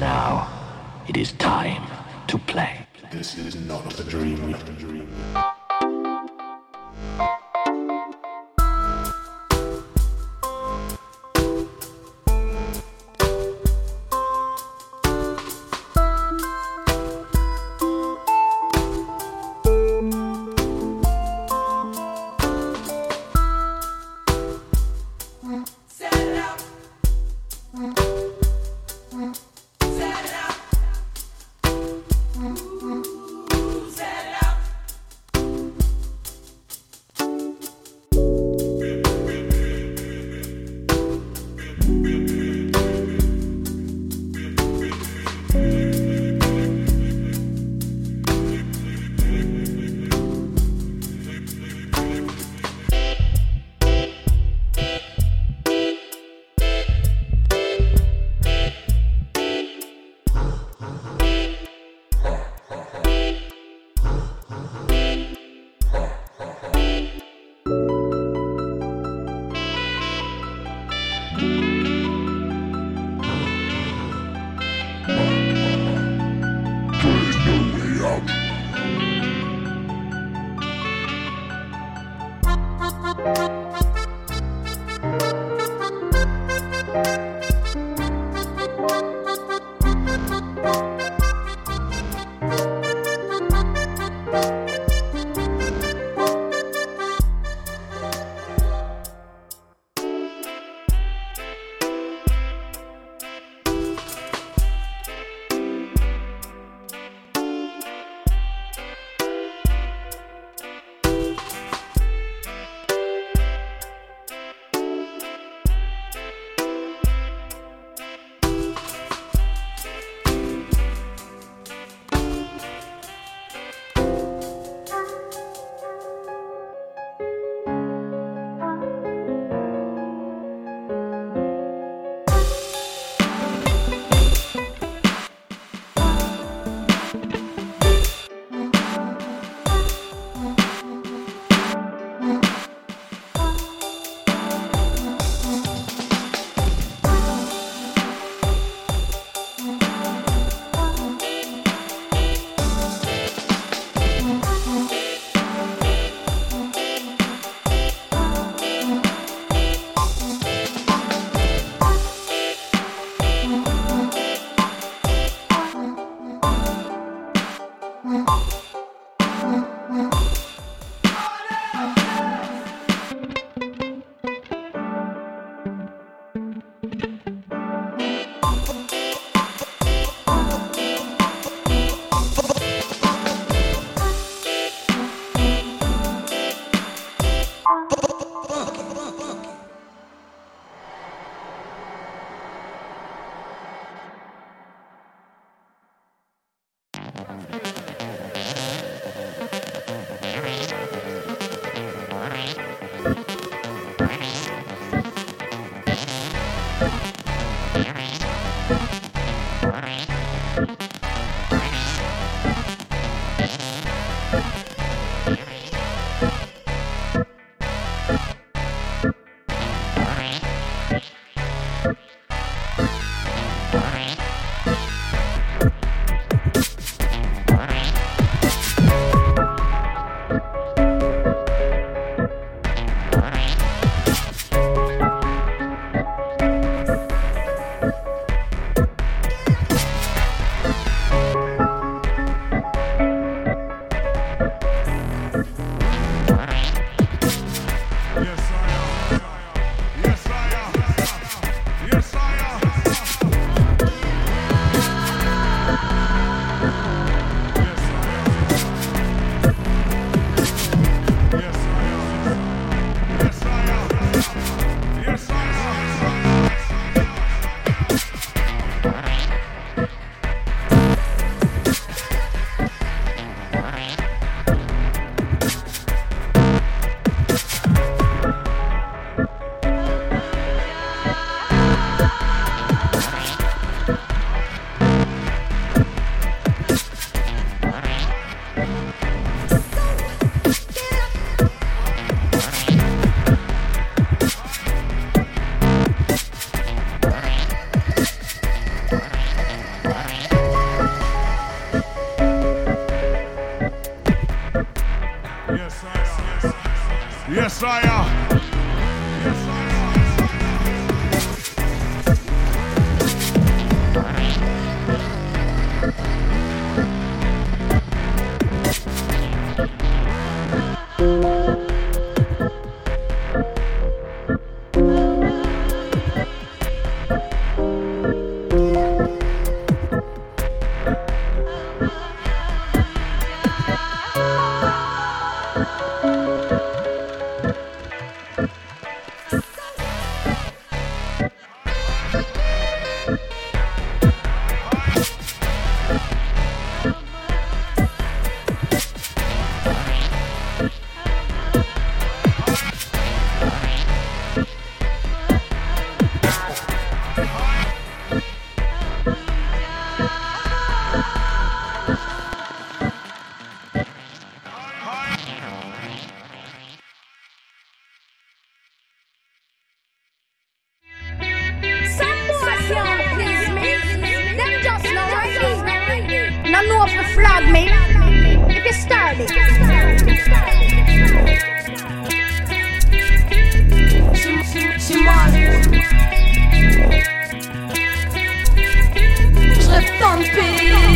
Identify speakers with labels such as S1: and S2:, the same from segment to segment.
S1: Now it is time to play.
S2: This is not a dream. Not a dream.
S3: up the flag, mate. If you start it.
S4: Je vais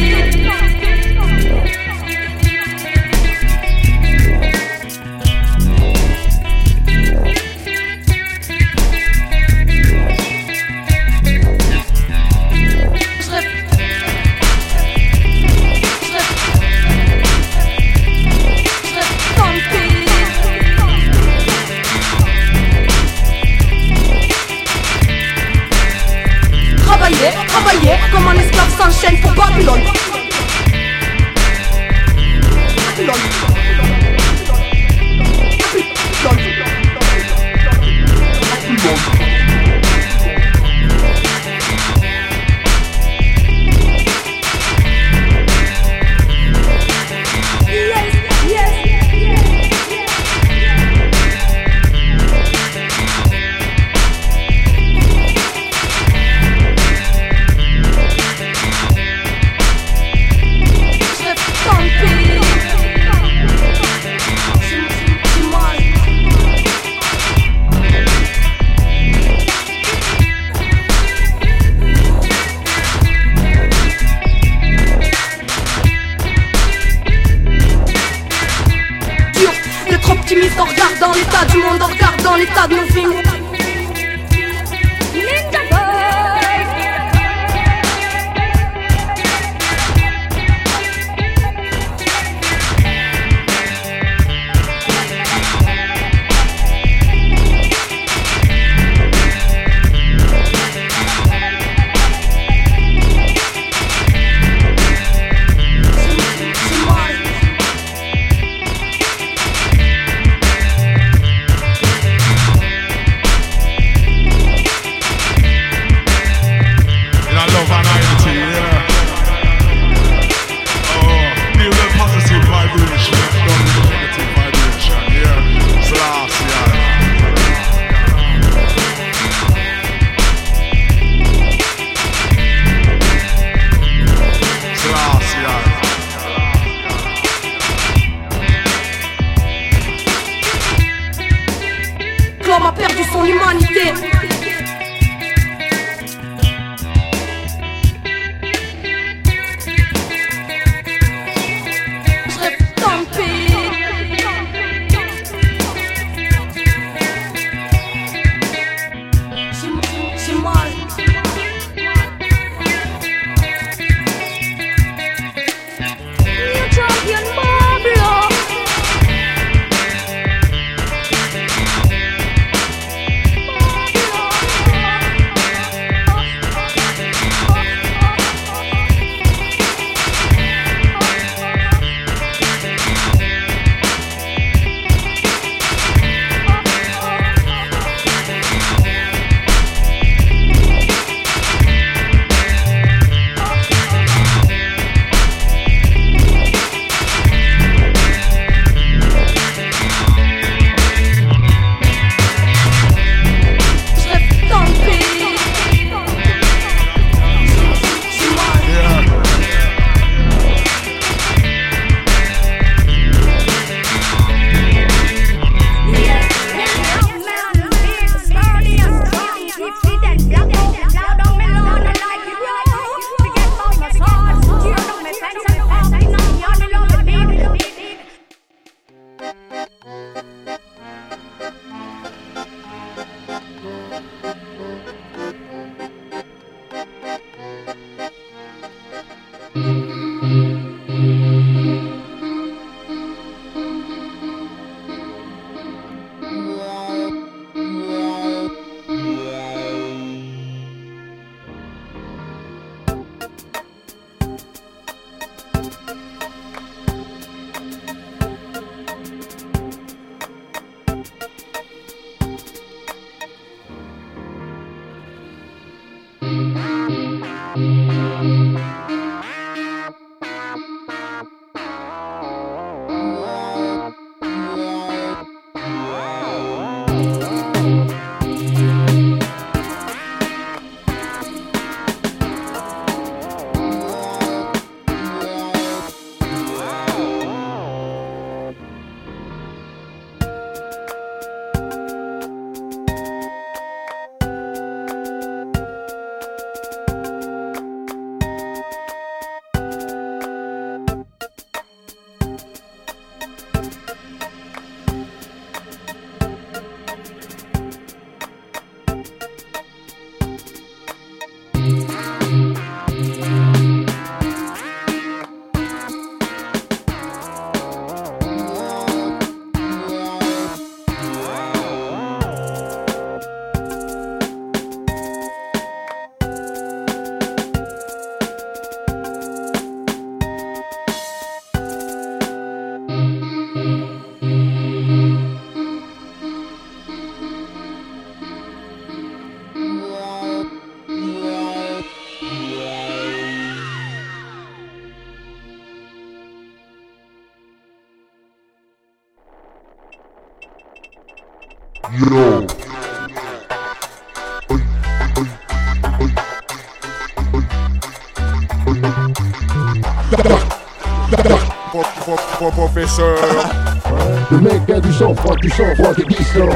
S5: Le
S6: mec a du sang froid, du sang froid, des glissants.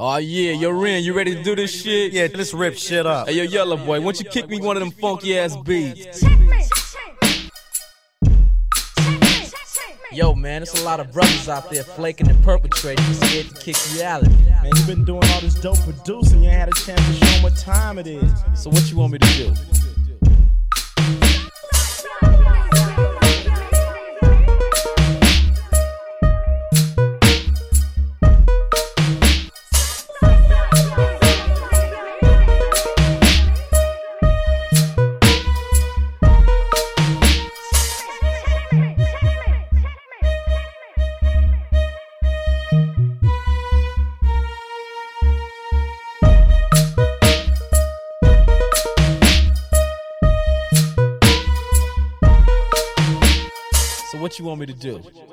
S7: Oh yeah, yo oh, Ren, you ready to do this shit? Yeah,
S8: let's rip shit up. Hey
S7: yo, Yella Boy, why don't you kick me one of them funky ass beats? Yo, man, there's a lot of brothers out there flaking and perpetrating, scared to kick reality.
S8: Man, you been doing all this dope producing, you ain't had a chance to show them what time it is.
S7: So what you want me to do? Want me to do?